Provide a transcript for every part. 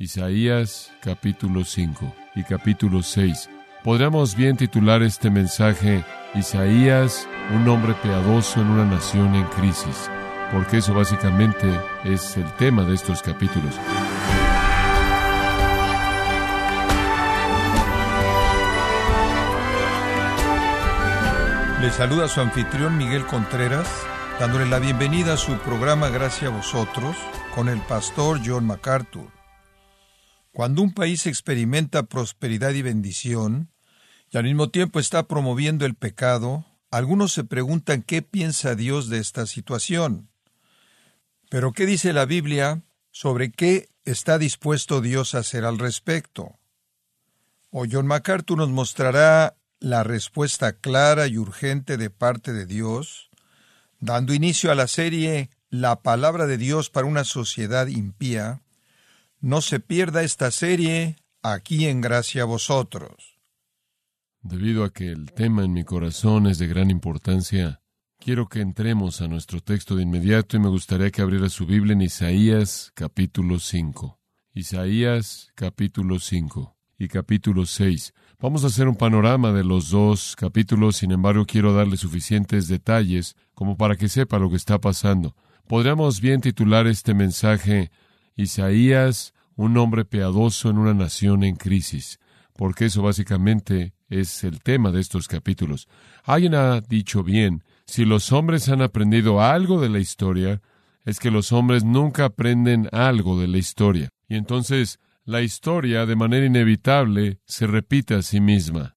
Isaías capítulo 5 y capítulo 6. Podríamos bien titular este mensaje Isaías, un hombre piadoso en una nación en crisis, porque eso básicamente es el tema de estos capítulos. Le saluda su anfitrión Miguel Contreras, dándole la bienvenida a su programa Gracias a vosotros con el pastor John MacArthur. Cuando un país experimenta prosperidad y bendición, y al mismo tiempo está promoviendo el pecado, algunos se preguntan qué piensa Dios de esta situación. Pero ¿qué dice la Biblia sobre qué está dispuesto Dios a hacer al respecto? O John MacArthur nos mostrará la respuesta clara y urgente de parte de Dios, dando inicio a la serie La palabra de Dios para una sociedad impía, no se pierda esta serie aquí en Gracia a vosotros. Debido a que el tema en mi corazón es de gran importancia, quiero que entremos a nuestro texto de inmediato y me gustaría que abriera su Biblia en Isaías capítulo 5. Isaías capítulo 5 y capítulo 6. Vamos a hacer un panorama de los dos capítulos, sin embargo quiero darle suficientes detalles como para que sepa lo que está pasando. Podríamos bien titular este mensaje Isaías, un hombre piadoso en una nación en crisis, porque eso básicamente es el tema de estos capítulos. Alguien ha dicho bien, si los hombres han aprendido algo de la historia, es que los hombres nunca aprenden algo de la historia. Y entonces la historia, de manera inevitable, se repite a sí misma.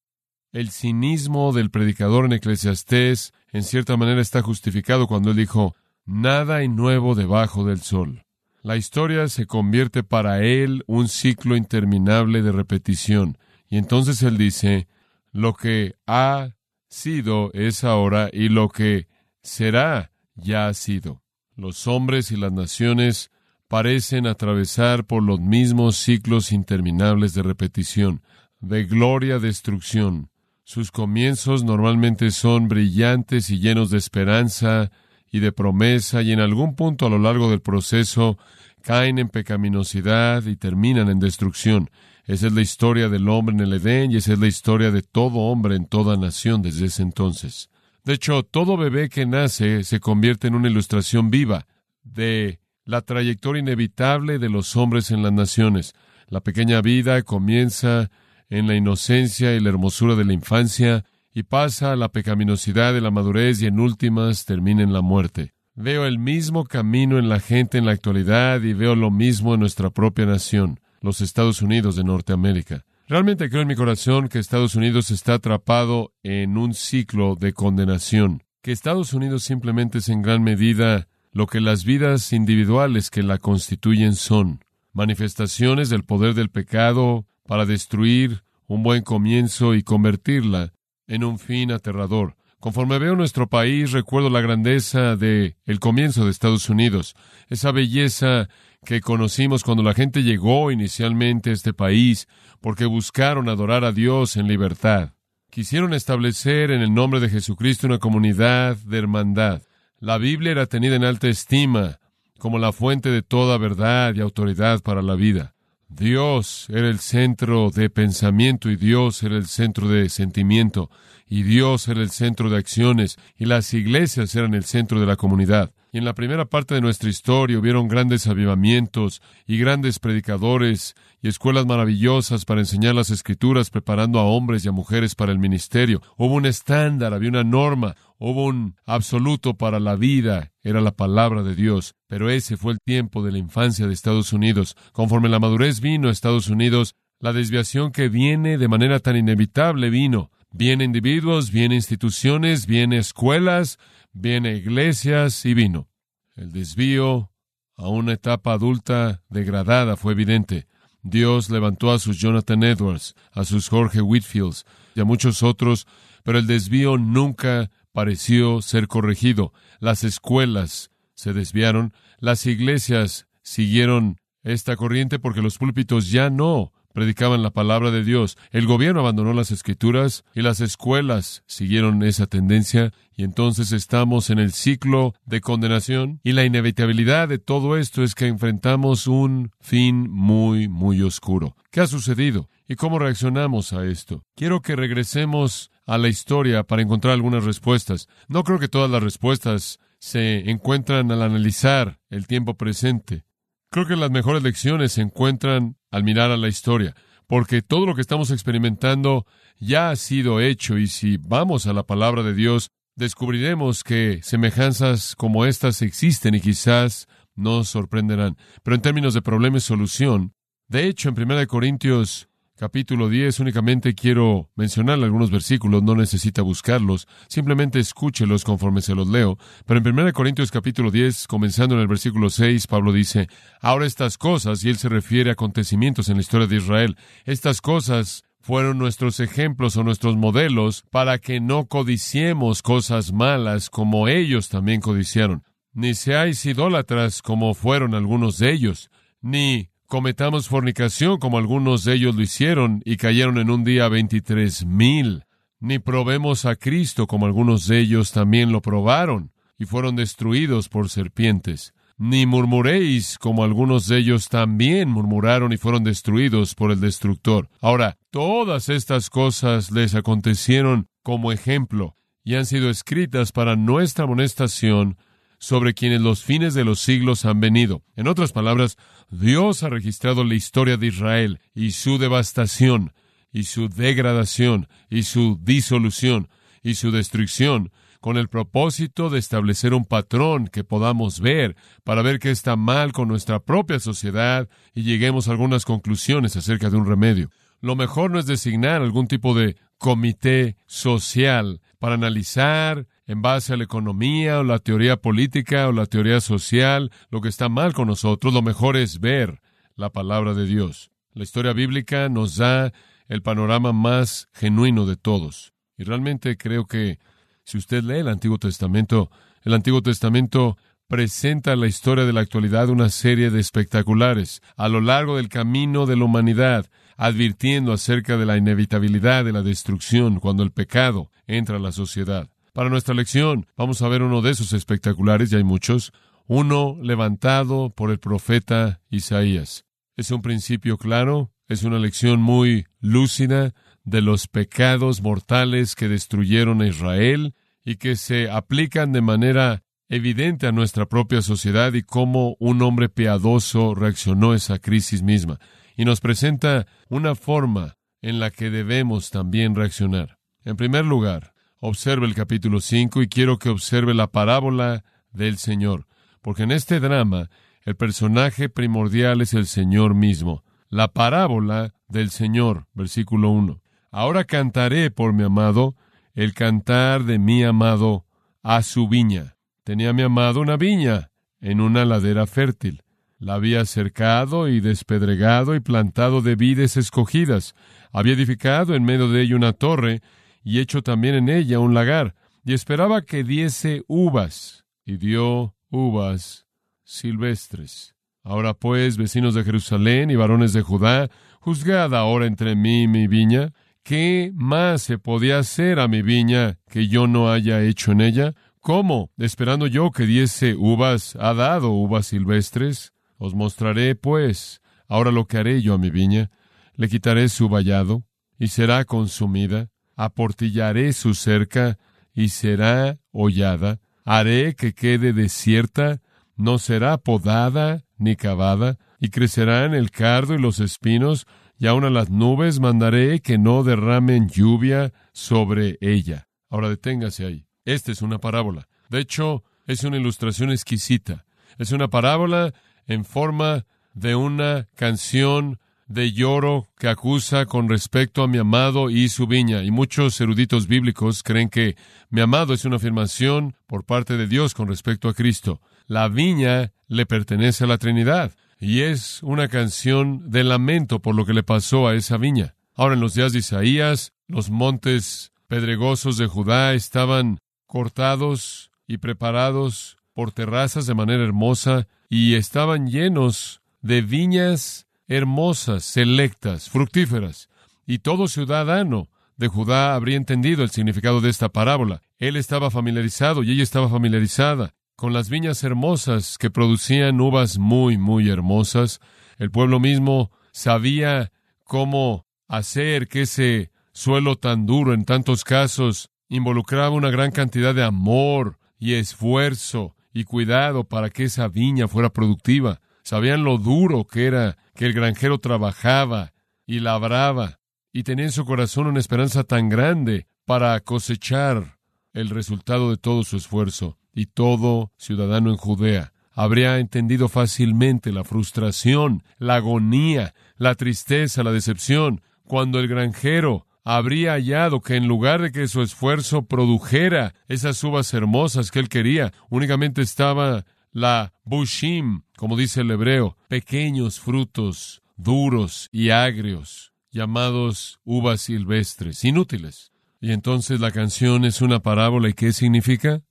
El cinismo del predicador en Eclesiastés, en cierta manera, está justificado cuando él dijo, Nada hay nuevo debajo del sol. La historia se convierte para él un ciclo interminable de repetición. Y entonces él dice, lo que ha sido es ahora y lo que será ya ha sido. Los hombres y las naciones parecen atravesar por los mismos ciclos interminables de repetición, de gloria a destrucción. Sus comienzos normalmente son brillantes y llenos de esperanza y de promesa y en algún punto a lo largo del proceso caen en pecaminosidad y terminan en destrucción. Esa es la historia del hombre en el Edén y esa es la historia de todo hombre en toda nación desde ese entonces. De hecho, todo bebé que nace se convierte en una ilustración viva de la trayectoria inevitable de los hombres en las naciones. La pequeña vida comienza en la inocencia y la hermosura de la infancia y pasa la pecaminosidad de la madurez y en últimas termina en la muerte. Veo el mismo camino en la gente en la actualidad y veo lo mismo en nuestra propia nación, los Estados Unidos de Norteamérica. Realmente creo en mi corazón que Estados Unidos está atrapado en un ciclo de condenación, que Estados Unidos simplemente es en gran medida lo que las vidas individuales que la constituyen son, manifestaciones del poder del pecado para destruir un buen comienzo y convertirla en un fin aterrador. Conforme veo nuestro país, recuerdo la grandeza de el comienzo de Estados Unidos, esa belleza que conocimos cuando la gente llegó inicialmente a este país porque buscaron adorar a Dios en libertad. Quisieron establecer en el nombre de Jesucristo una comunidad de hermandad. La Biblia era tenida en alta estima como la fuente de toda verdad y autoridad para la vida. Dios era el centro de pensamiento y Dios era el centro de sentimiento y Dios era el centro de acciones y las iglesias eran el centro de la comunidad. Y en la primera parte de nuestra historia hubieron grandes avivamientos y grandes predicadores y escuelas maravillosas para enseñar las escrituras, preparando a hombres y a mujeres para el ministerio. Hubo un estándar, había una norma, hubo un absoluto para la vida, era la palabra de Dios. Pero ese fue el tiempo de la infancia de Estados Unidos. Conforme la madurez vino a Estados Unidos, la desviación que viene de manera tan inevitable vino. Viene individuos, viene instituciones, viene escuelas, viene iglesias y vino. El desvío a una etapa adulta degradada fue evidente. Dios levantó a sus Jonathan Edwards, a sus Jorge Whitfields y a muchos otros, pero el desvío nunca pareció ser corregido. Las escuelas se desviaron, las iglesias siguieron esta corriente porque los púlpitos ya no predicaban la palabra de Dios. El gobierno abandonó las escrituras y las escuelas siguieron esa tendencia y entonces estamos en el ciclo de condenación y la inevitabilidad de todo esto es que enfrentamos un fin muy, muy oscuro. ¿Qué ha sucedido? ¿Y cómo reaccionamos a esto? Quiero que regresemos a la historia para encontrar algunas respuestas. No creo que todas las respuestas se encuentran al analizar el tiempo presente. Creo que las mejores lecciones se encuentran al mirar a la historia, porque todo lo que estamos experimentando ya ha sido hecho y si vamos a la palabra de Dios, descubriremos que semejanzas como estas existen y quizás nos sorprenderán. Pero en términos de problema y solución, de hecho, en 1 Corintios capítulo 10, únicamente quiero mencionar algunos versículos, no necesita buscarlos, simplemente escúchelos conforme se los leo. Pero en 1 Corintios capítulo 10, comenzando en el versículo 6, Pablo dice, ahora estas cosas, y él se refiere a acontecimientos en la historia de Israel, estas cosas fueron nuestros ejemplos o nuestros modelos para que no codiciemos cosas malas como ellos también codiciaron, ni seáis idólatras como fueron algunos de ellos, ni cometamos fornicación como algunos de ellos lo hicieron y cayeron en un día veintitrés mil, ni probemos a Cristo como algunos de ellos también lo probaron y fueron destruidos por serpientes, ni murmuréis como algunos de ellos también murmuraron y fueron destruidos por el destructor. Ahora, todas estas cosas les acontecieron como ejemplo y han sido escritas para nuestra amonestación sobre quienes los fines de los siglos han venido. En otras palabras, Dios ha registrado la historia de Israel y su devastación, y su degradación, y su disolución, y su destrucción, con el propósito de establecer un patrón que podamos ver para ver qué está mal con nuestra propia sociedad y lleguemos a algunas conclusiones acerca de un remedio. Lo mejor no es designar algún tipo de comité social para analizar en base a la economía o la teoría política o la teoría social lo que está mal con nosotros, lo mejor es ver la palabra de Dios. La historia bíblica nos da el panorama más genuino de todos. Y realmente creo que si usted lee el Antiguo Testamento, el Antiguo Testamento presenta la historia de la actualidad una serie de espectaculares a lo largo del camino de la humanidad, advirtiendo acerca de la inevitabilidad de la destrucción cuando el pecado entra a la sociedad. Para nuestra lección vamos a ver uno de esos espectaculares, ya hay muchos, uno levantado por el profeta Isaías. Es un principio claro, es una lección muy lúcida de los pecados mortales que destruyeron a Israel y que se aplican de manera evidente a nuestra propia sociedad y cómo un hombre piadoso reaccionó a esa crisis misma. Y nos presenta una forma en la que debemos también reaccionar. En primer lugar, observe el capítulo 5 y quiero que observe la parábola del Señor, porque en este drama el personaje primordial es el Señor mismo. La parábola del Señor, versículo 1. Ahora cantaré por mi amado el cantar de mi amado a su viña. Tenía mi amado una viña en una ladera fértil. La había cercado y despedregado y plantado de vides escogidas. Había edificado en medio de ella una torre y hecho también en ella un lagar, y esperaba que diese uvas, y dio uvas silvestres. Ahora pues, vecinos de Jerusalén y varones de Judá, juzgad ahora entre mí y mi viña, ¿qué más se podía hacer a mi viña que yo no haya hecho en ella? ¿Cómo, esperando yo que diese uvas, ha dado uvas silvestres? Os mostraré, pues, ahora lo que haré yo a mi viña. Le quitaré su vallado, y será consumida, aportillaré su cerca y será hollada, haré que quede desierta, no será podada ni cavada, y crecerán el cardo y los espinos, y aun a las nubes mandaré que no derramen lluvia sobre ella. Ahora deténgase ahí. Esta es una parábola. De hecho, es una ilustración exquisita. Es una parábola en forma de una canción de lloro que acusa con respecto a mi amado y su viña. Y muchos eruditos bíblicos creen que mi amado es una afirmación por parte de Dios con respecto a Cristo. La viña le pertenece a la Trinidad y es una canción de lamento por lo que le pasó a esa viña. Ahora en los días de Isaías, los montes pedregosos de Judá estaban cortados y preparados por terrazas de manera hermosa y estaban llenos de viñas hermosas, selectas, fructíferas. Y todo ciudadano de Judá habría entendido el significado de esta parábola. Él estaba familiarizado y ella estaba familiarizada con las viñas hermosas que producían uvas muy, muy hermosas. El pueblo mismo sabía cómo hacer que ese suelo tan duro en tantos casos involucraba una gran cantidad de amor y esfuerzo y cuidado para que esa viña fuera productiva. Sabían lo duro que era que el granjero trabajaba y labraba y tenía en su corazón una esperanza tan grande para cosechar el resultado de todo su esfuerzo. Y todo ciudadano en Judea habría entendido fácilmente la frustración, la agonía, la tristeza, la decepción, cuando el granjero habría hallado que en lugar de que su esfuerzo produjera esas uvas hermosas que él quería, únicamente estaba la bushim, como dice el hebreo, pequeños frutos duros y agrios llamados uvas silvestres, inútiles. Y entonces la canción es una parábola y ¿qué significa?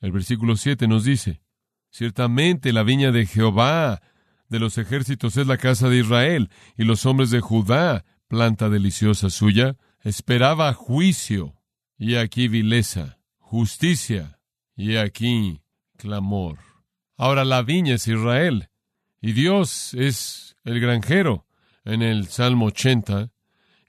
El versículo 7 nos dice, ciertamente la viña de Jehová de los ejércitos es la casa de Israel, y los hombres de Judá, planta deliciosa suya, esperaba juicio, y aquí vileza, justicia, y aquí clamor. Ahora la viña es Israel, y Dios es el granjero, en el Salmo 80,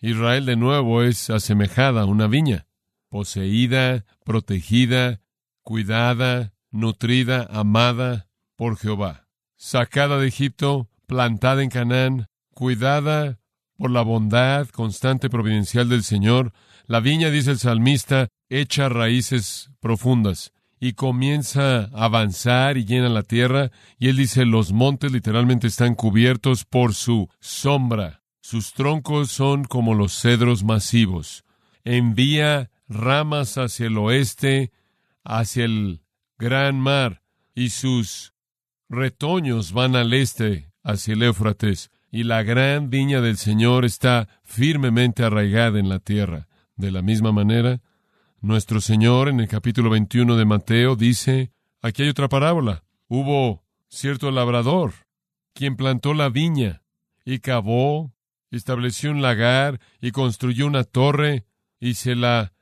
Israel de nuevo es asemejada a una viña, poseída, protegida, cuidada, nutrida, amada por Jehová, sacada de Egipto, plantada en Canaán, cuidada por la bondad constante providencial del Señor, la viña, dice el salmista, echa raíces profundas y comienza a avanzar y llena la tierra, y él dice, los montes literalmente están cubiertos por su sombra. Sus troncos son como los cedros masivos. Envía ramas hacia el oeste, hacia el gran mar, y sus retoños van al este, hacia el Éufrates, y la gran viña del Señor está firmemente arraigada en la tierra. De la misma manera, nuestro Señor en el capítulo 21 de Mateo dice, aquí hay otra parábola. Hubo cierto labrador, quien plantó la viña y cavó, estableció un lagar y construyó una torre y se la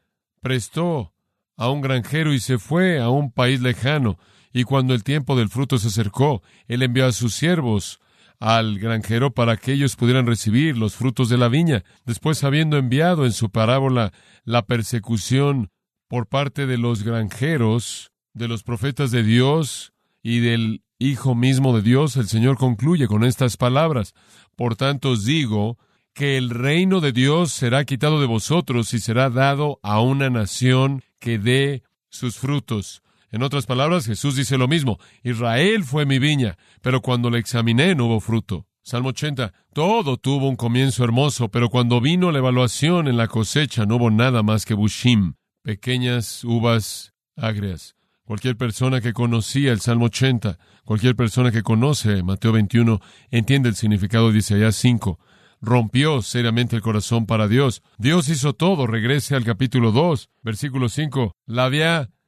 prestó a un granjero y se fue a un país lejano. Y cuando el tiempo del fruto se acercó, él envió a sus siervos al granjero para que ellos pudieran recibir los frutos de la viña. Después, habiendo enviado en su parábola la persecución por parte de los granjeros, de los profetas de Dios y del Hijo mismo de Dios, el Señor concluye con estas palabras. Por tanto os digo que el reino de Dios será quitado de vosotros y será dado a una nación que dé sus frutos. En otras palabras, Jesús dice lo mismo. Israel fue mi viña, pero cuando la examiné no hubo fruto. Salmo 80. Todo tuvo un comienzo hermoso, pero cuando vino la evaluación en la cosecha no hubo nada más que bushim, pequeñas uvas agrias. Cualquier persona que conocía el Salmo 80, cualquier persona que conoce Mateo 21, entiende el significado de Isaías 5. Rompió seriamente el corazón para Dios. Dios hizo todo. Regrese al capítulo 2, versículo 5. La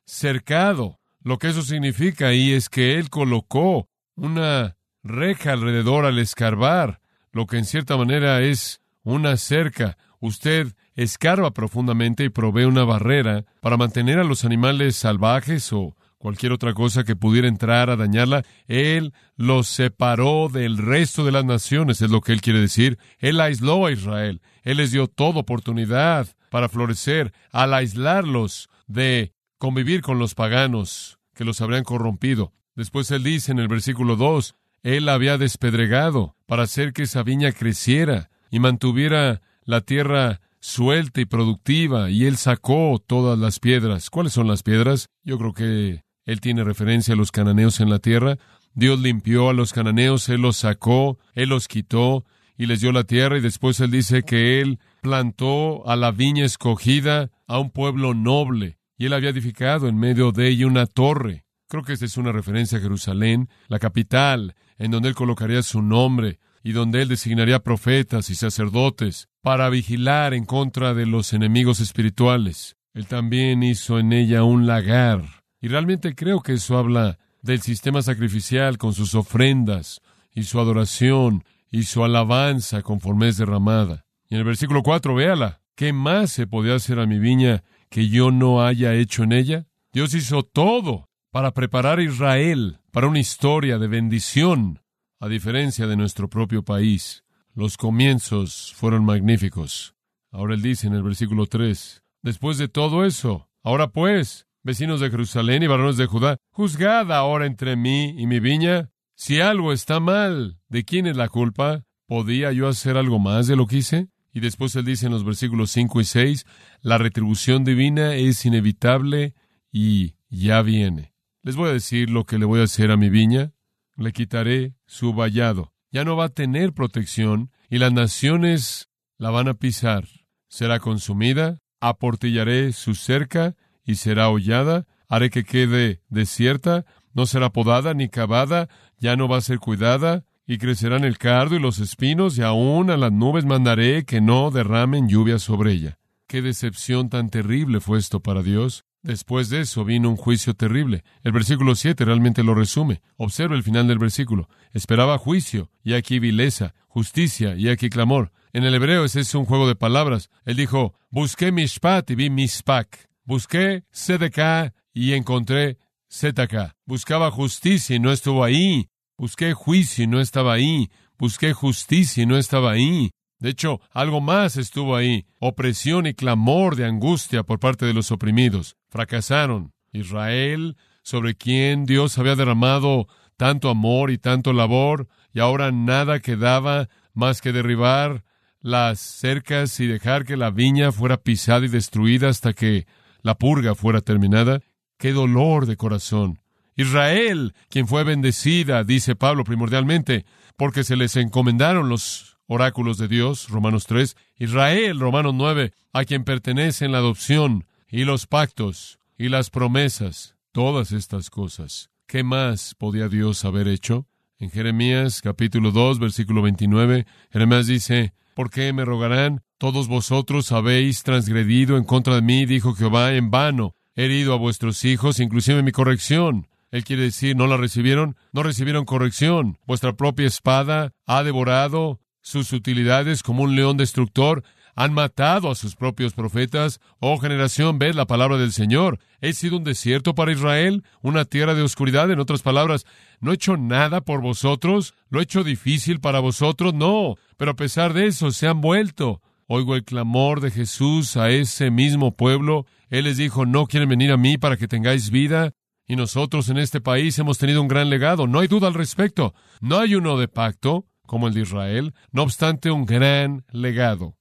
cercado. Lo que eso significa ahí es que él colocó una reja alrededor al escarbar, lo que en cierta manera es una cerca. Usted escarba profundamente y provee una barrera para mantener a los animales salvajes o cualquier otra cosa que pudiera entrar a dañarla. Él los separó del resto de las naciones, es lo que él quiere decir. Él aisló a Israel. Él les dio toda oportunidad para florecer al aislarlos de convivir con los paganos que los habrían corrompido. Después él dice en el versículo 2, él había despedregado para hacer que esa viña creciera y mantuviera la tierra suelta y productiva, y él sacó todas las piedras. ¿Cuáles son las piedras? Yo creo que él tiene referencia a los cananeos en la tierra. Dios limpió a los cananeos, él los sacó, él los quitó y les dio la tierra, y después él dice que él plantó a la viña escogida a un pueblo noble, y él había edificado en medio de ella una torre. Creo que esta es una referencia a Jerusalén, la capital, en donde él colocaría su nombre y donde él designaría profetas y sacerdotes para vigilar en contra de los enemigos espirituales. Él también hizo en ella un lagar. Y realmente creo que eso habla del sistema sacrificial con sus ofrendas y su adoración y su alabanza conforme es derramada. Y en el versículo 4, véala, ¿qué más se podía hacer a mi viña que yo no haya hecho en ella? Dios hizo todo para preparar a Israel para una historia de bendición, a diferencia de nuestro propio país. Los comienzos fueron magníficos. Ahora él dice en el versículo 3, después de todo eso, ahora pues, vecinos de Jerusalén y varones de Judá, juzgad ahora entre mí y mi viña. Si algo está mal, ¿de quién es la culpa? ¿Podía yo hacer algo más de lo que hice? Y después él dice en los versículos 5 y 6, la retribución divina es inevitable y ya viene. Les voy a decir lo que le voy a hacer a mi viña. Le quitaré su vallado. Ya no va a tener protección y las naciones la van a pisar. Será consumida, aportillaré su cerca y será hollada, haré que quede desierta, no será podada ni cavada, ya no va a ser cuidada, y crecerán el cardo y los espinos, y aún a las nubes mandaré que no derramen lluvia sobre ella. Qué decepción tan terrible fue esto para Dios. Después de eso vino un juicio terrible. El versículo 7 realmente lo resume. Observa el final del versículo. Esperaba juicio, y aquí vileza, justicia, y aquí clamor. En el hebreo ese es un juego de palabras. Él dijo, busqué mishpat y vi mispak. Busqué Sedeká y encontré Zetaká. Buscaba justicia y no estuvo ahí. Busqué juicio y no estaba ahí. Busqué justicia y no estaba ahí. De hecho, algo más estuvo ahí. Opresión y clamor de angustia por parte de los oprimidos. Fracasaron. Israel, sobre quien Dios había derramado tanto amor y tanto labor, y ahora nada quedaba más que derribar las cercas y dejar que la viña fuera pisada y destruida hasta que la purga fuera terminada, qué dolor de corazón. Israel, quien fue bendecida, dice Pablo primordialmente, porque se les encomendaron los oráculos de Dios, Romanos 3, Israel, Romanos 9, a quien pertenecen la adopción y los pactos y las promesas, todas estas cosas. ¿Qué más podía Dios haber hecho? En Jeremías capítulo 2, versículo 29, Jeremías dice, ¿por qué me rogarán? Todos vosotros habéis transgredido en contra de mí, dijo Jehová, en vano. He herido a vuestros hijos, inclusive mi corrección. Él quiere decir, ¿no la recibieron? No recibieron corrección. Vuestra propia espada ha devorado sus utilidades como un león destructor. Han matado a sus propios profetas. Oh generación, ved la palabra del Señor. He sido un desierto para Israel, una tierra de oscuridad. En otras palabras, no he hecho nada por vosotros. Lo he hecho difícil para vosotros. No. Pero a pesar de eso, se han vuelto. Oigo el clamor de Jesús a ese mismo pueblo. Él les dijo, no quieren venir a mí para que tengáis vida. Y nosotros en este país hemos tenido un gran legado. No hay duda al respecto. No hay uno de pacto, como el de Israel, no obstante un gran legado.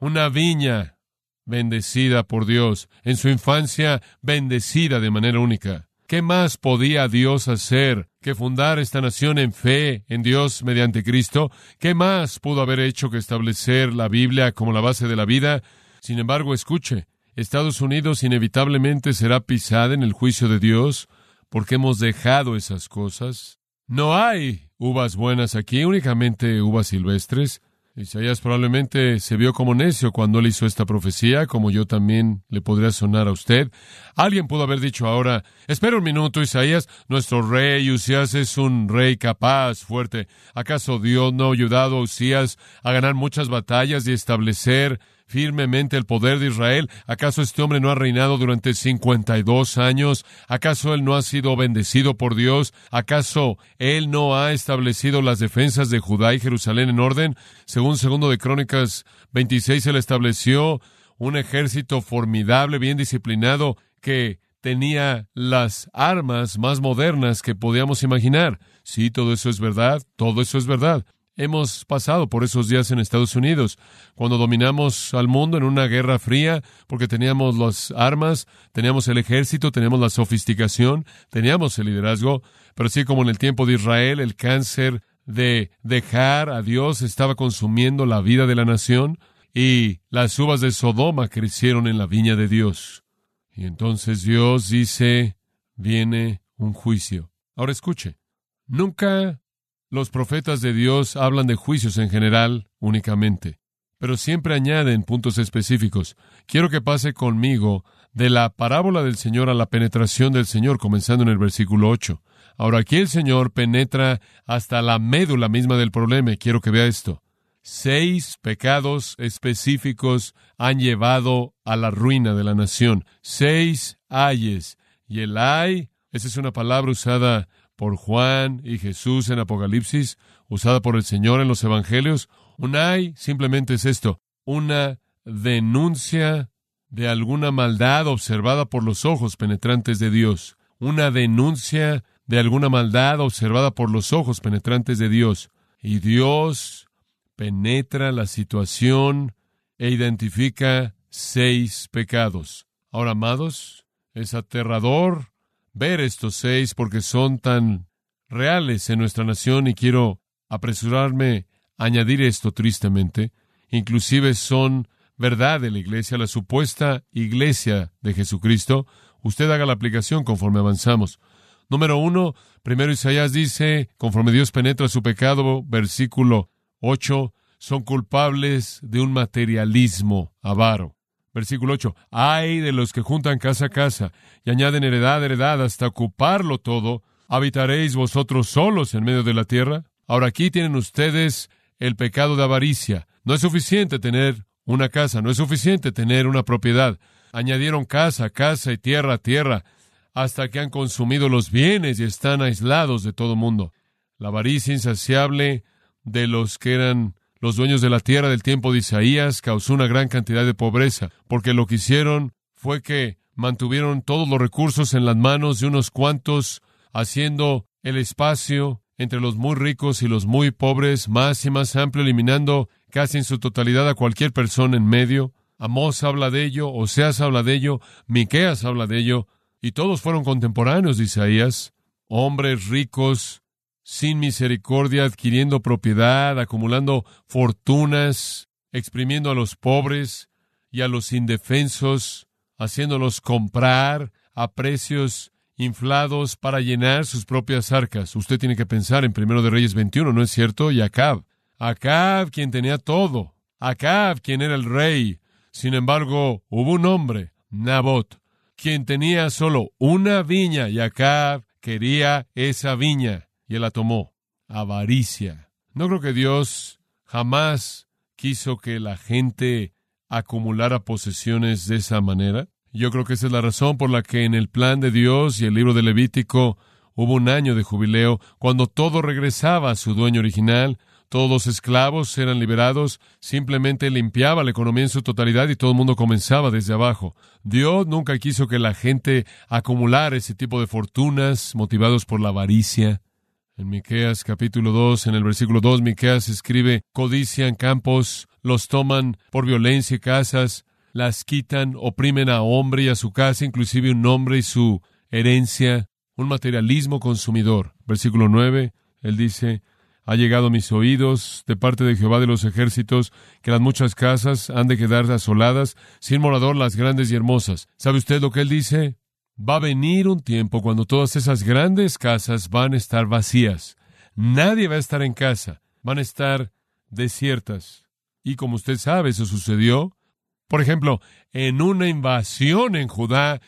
Una viña bendecida por Dios, en su infancia bendecida de manera única. ¿Qué más podía Dios hacer que fundar esta nación en fe en Dios mediante Cristo? ¿Qué más pudo haber hecho que establecer la Biblia como la base de la vida? Sin embargo, escuche, Estados Unidos inevitablemente será pisada en el juicio de Dios porque hemos dejado esas cosas. No hay uvas buenas aquí, únicamente uvas silvestres. Isaías probablemente se vio como necio cuando él hizo esta profecía, como yo también le podría sonar a usted. Alguien pudo haber dicho ahora, espera un minuto, Isaías, nuestro rey Usías es un rey capaz, fuerte. ¿Acaso Dios no ha ayudado a Usías a ganar muchas batallas y establecer firmemente el poder de Israel? ¿Acaso este hombre no ha reinado durante cincuenta y dos años? ¿Acaso él no ha sido bendecido por Dios? ¿Acaso él no ha establecido las defensas de Judá y Jerusalén en orden? Según segundo de Crónicas 26, él estableció un ejército formidable, bien disciplinado, que tenía las armas más modernas que podíamos imaginar. Sí, todo eso es verdad, todo eso es verdad. Hemos pasado por esos días en Estados Unidos, cuando dominamos al mundo en una guerra fría, porque teníamos las armas, teníamos el ejército, teníamos la sofisticación, teníamos el liderazgo, pero así como en el tiempo de Israel, el cáncer de dejar a Dios estaba consumiendo la vida de la nación, y las uvas de Sodoma crecieron en la viña de Dios. Y entonces Dios dice, viene un juicio. Ahora escuche, nunca los profetas de Dios hablan de juicios en general únicamente, pero siempre añaden puntos específicos. Quiero que pase conmigo de la parábola del Señor a la penetración del Señor, comenzando en el versículo 8. Ahora aquí el Señor penetra hasta la médula misma del problema. Quiero que vea esto. Seis pecados específicos han llevado a la ruina de la nación. Seis ayes. Y el ay, esa es una palabra usada por Juan y Jesús en Apocalipsis, usada por el Señor en los Evangelios. Un ay simplemente es esto, una denuncia de alguna maldad observada por los ojos penetrantes de Dios. Una denuncia de alguna maldad observada por los ojos penetrantes de Dios. Y Dios penetra la situación e identifica seis pecados. Ahora, amados, es aterrador ver estos seis porque son tan reales en nuestra nación y quiero apresurarme a añadir esto tristemente. Inclusive son verdad de la iglesia, la supuesta iglesia de Jesucristo. Usted haga la aplicación conforme avanzamos. Número uno, primero Isaías dice, conforme Dios penetra su pecado, versículo 8, son culpables de un materialismo avaro. Versículo 8, hay de los que juntan casa a casa y añaden heredad heredad hasta ocuparlo todo, ¿habitaréis vosotros solos en medio de la tierra? Ahora aquí tienen ustedes el pecado de avaricia. No es suficiente tener una casa, no es suficiente tener una propiedad. Añadieron casa, casa y tierra, tierra, hasta que han consumido los bienes y están aislados de todo mundo. La avaricia insaciable de los que eran los dueños de la tierra del tiempo de Isaías causó una gran cantidad de pobreza, porque lo que hicieron fue que mantuvieron todos los recursos en las manos de unos cuantos, haciendo el espacio entre los muy ricos y los muy pobres más y más amplio, eliminando casi en su totalidad a cualquier persona en medio. Amós habla de ello, Oseas habla de ello, Miqueas habla de ello, y todos fueron contemporáneos de Isaías, hombres ricos, sin misericordia, adquiriendo propiedad, acumulando fortunas, exprimiendo a los pobres y a los indefensos, haciéndolos comprar a precios inflados para llenar sus propias arcas. Usted tiene que pensar en Primero de Reyes 21, ¿no es cierto? Y Acab. Acab, quien tenía todo. Acab, quien era el rey. Sin embargo, hubo un hombre, Nabot, quien tenía solo una viña y Acab quería esa viña y él la tomó. Avaricia. No creo que Dios jamás quiso que la gente acumulara posesiones de esa manera. Yo creo que esa es la razón por la que en el plan de Dios y el libro de Levítico hubo un año de jubileo cuando todo regresaba a su dueño original, todos los esclavos eran liberados, simplemente limpiaba la economía en su totalidad y todo el mundo comenzaba desde abajo. Dios nunca quiso que la gente acumulara ese tipo de fortunas motivados por la avaricia. En Miqueas capítulo 2, en el versículo 2, Miqueas escribe, codician campos, los toman por violencia y casas, las quitan, oprimen a hombre y a su casa, inclusive un hombre y su herencia, un materialismo consumidor. Versículo 9, él dice, ha llegado a mis oídos de parte de Jehová de los ejércitos que las muchas casas han de quedar asoladas, sin morador las grandes y hermosas. ¿Sabe usted lo que él dice? Va a venir un tiempo cuando todas esas grandes casas van a estar vacías. Nadie va a estar en casa. Van a estar desiertas. Y como usted sabe, eso sucedió por ejemplo, en una invasión en Judá,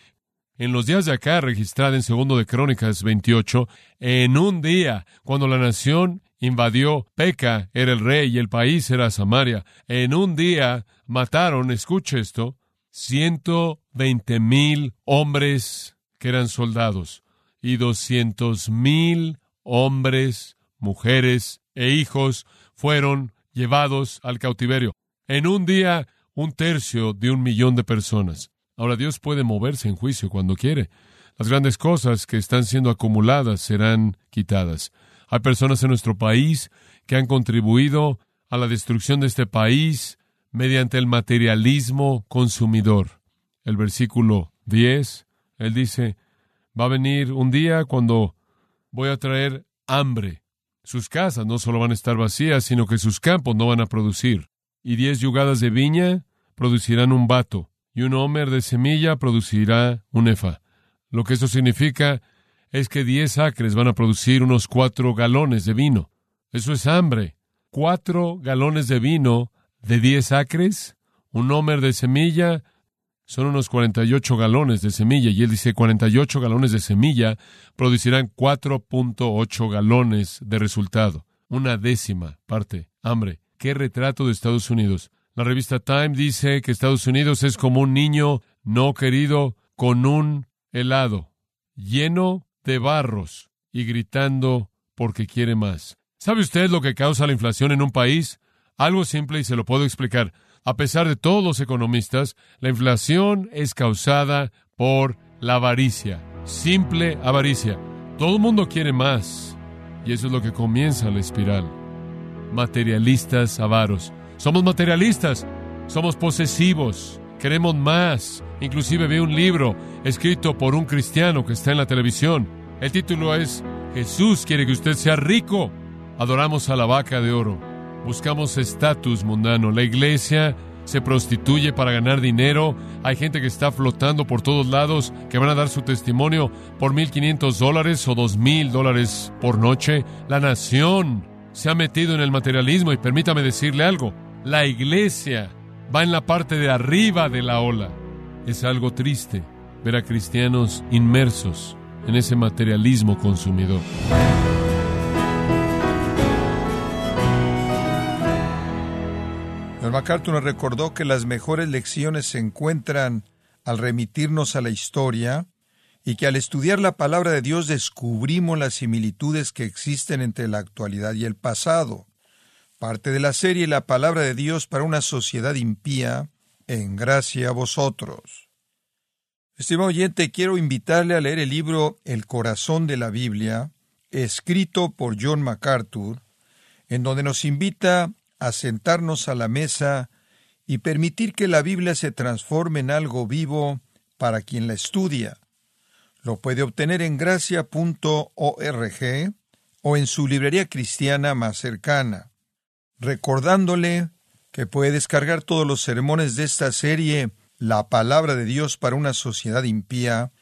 en los días de acá, registrada en segundo de Crónicas 28, en un día, cuando la nación invadió, Peca era el rey y el país era Samaria, en un día mataron, escuche esto, ciento veinte mil hombres que eran soldados y doscientos mil hombres, mujeres e hijos fueron llevados al cautiverio. En un día un tercio de un millón de personas. Ahora Dios puede moverse en juicio cuando quiere. Las grandes cosas que están siendo acumuladas serán quitadas. Hay personas en nuestro país que han contribuido a la destrucción de este país mediante el materialismo consumidor. El versículo 10, él dice, va a venir un día cuando voy a traer hambre. Sus casas no solo van a estar vacías, sino que sus campos no van a producir y diez yugadas de viña producirán un vato, y un homer de semilla producirá un efa. Lo que eso significa es que diez acres van a producir unos cuatro galones de vino. Eso es hambre. Cuatro galones de vino de diez acres, un homer de semilla, son unos 48 galones de semilla. Y él dice 48 galones de semilla producirán 4.8 galones de resultado. Una décima parte. Hambre. ¿Qué retrato de Estados Unidos? La revista Time dice que Estados Unidos es como un niño no querido con un helado lleno de barros y gritando porque quiere más. ¿Sabe usted lo que causa la inflación en un país? Algo simple y se lo puedo explicar. A pesar de todos los economistas, la inflación es causada por la avaricia. Simple avaricia. Todo el mundo quiere más. Y eso es lo que comienza la espiral. Materialistas avaros. Somos materialistas. Somos posesivos. Queremos más. Inclusive vi un libro escrito por un cristiano que está en la televisión. El título es Jesús quiere que usted sea rico. Adoramos a la vaca de oro. Buscamos estatus mundano. La iglesia se prostituye para ganar dinero. Hay gente que está flotando por todos lados que van a dar su testimonio por 1.500 dólares o 2.000 dólares por noche. La nación se ha metido en el materialismo y permítame decirle algo. La iglesia va en la parte de arriba de la ola. Es algo triste ver a cristianos inmersos en ese materialismo consumidor. El MacArthur nos recordó que las mejores lecciones se encuentran al remitirnos a la historia y que al estudiar la palabra de Dios descubrimos las similitudes que existen entre la actualidad y el pasado. Parte de la serie La palabra de Dios para una sociedad impía, en gracia a vosotros. Estimado oyente, quiero invitarle a leer el libro El corazón de la Biblia, escrito por John MacArthur, en donde nos invita a sentarnos a la mesa y permitir que la Biblia se transforme en algo vivo para quien la estudia. Lo puede obtener en gracia.org o en su librería cristiana más cercana. Recordándole que puede descargar todos los sermones de esta serie La palabra de Dios para una sociedad impía,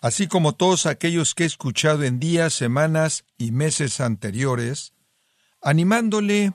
así como todos aquellos que he escuchado en días, semanas y meses anteriores, animándole